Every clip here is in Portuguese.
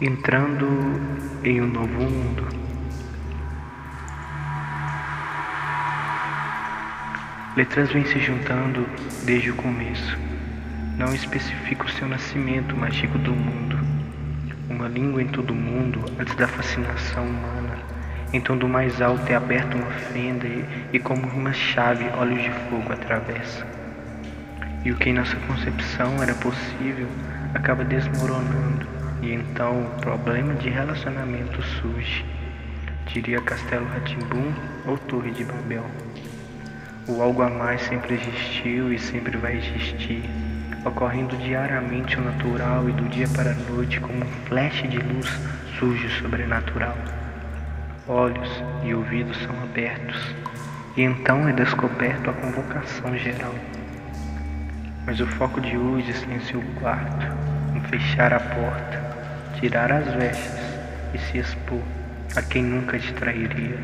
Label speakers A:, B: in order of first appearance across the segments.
A: entrando em um novo mundo. Letras vêm se juntando desde o começo. Não especifico o seu nascimento, digo do mundo. Uma língua em todo mundo, antes da fascinação humana. Então do mais alto é aberta uma fenda e, e como uma chave olhos de fogo atravessa. E o que em nossa concepção era possível acaba desmoronando e então o problema de relacionamento surge, diria Castelo Ratimbum ou Torre de Babel. O algo a mais sempre existiu e sempre vai existir, ocorrendo diariamente o natural e do dia para a noite como um flash de luz surge o sobrenatural. Olhos e ouvidos são abertos, e então é descoberto a convocação geral. Mas o foco de hoje silenciou o quarto, em fechar a porta, tirar as vestes e se expor a quem nunca te trairia.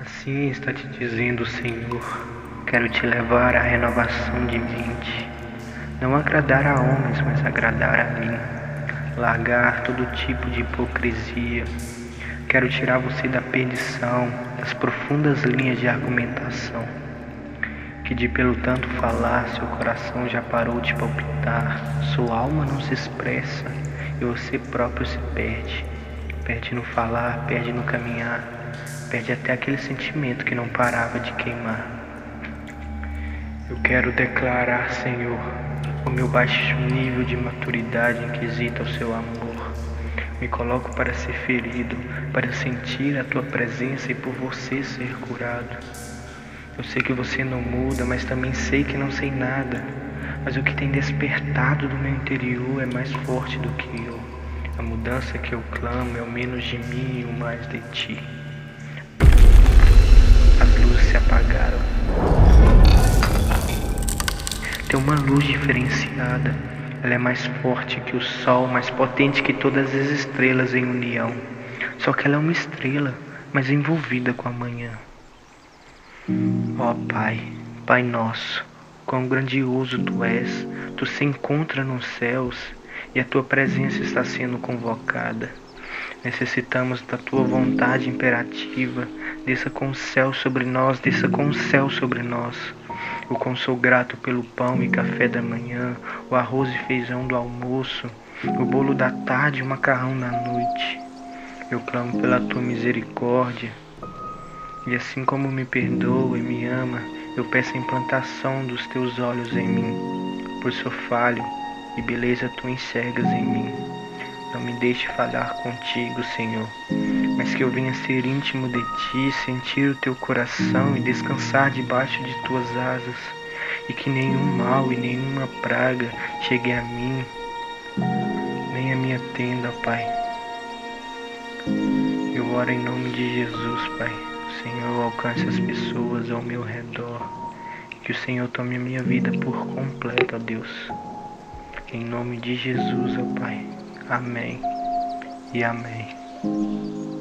A: Assim está te dizendo o Senhor: quero te levar à renovação de mente, não agradar a homens, mas agradar a mim, largar todo tipo de hipocrisia. Quero tirar você da perdição, das profundas linhas de argumentação que de pelo tanto falar seu coração já parou de palpitar, sua alma não se expressa e você próprio se perde. Perde no falar, perde no caminhar, perde até aquele sentimento que não parava de queimar. Eu quero declarar, Senhor, o meu baixo nível de maturidade inquisita ao seu amor. Me coloco para ser ferido, para sentir a tua presença e por você ser curado. Eu sei que você não muda, mas também sei que não sei nada. Mas o que tem despertado do meu interior é mais forte do que eu. A mudança que eu clamo é o menos de mim e o mais de ti. As luzes se apagaram. Tem uma luz diferenciada. Ela é mais forte que o sol, mais potente que todas as estrelas em união. Só que ela é uma estrela, mas envolvida com a manhã. Ó Pai, Pai nosso, quão grandioso tu és, tu se encontra nos céus e a tua presença está sendo convocada. Necessitamos da tua vontade imperativa, desça com o céu sobre nós, desça com o céu sobre nós. O quão sou grato pelo pão e café da manhã, o arroz e feijão do almoço, o bolo da tarde e o macarrão da noite. Eu clamo pela tua misericórdia e assim como me perdoa e me ama, eu peço a implantação dos teus olhos em mim, pois sou falho e beleza tu enxergas em mim. Não me deixe falar contigo, Senhor, mas que eu venha ser íntimo de ti, sentir o teu coração e descansar debaixo de tuas asas, e que nenhum mal e nenhuma praga chegue a mim, nem a minha tenda, Pai. Eu oro em nome de Jesus, Pai. Senhor, alcance as pessoas ao meu redor. Que o Senhor tome a minha vida por completo, ó Deus. Em nome de Jesus, ó Pai. Amém e amém.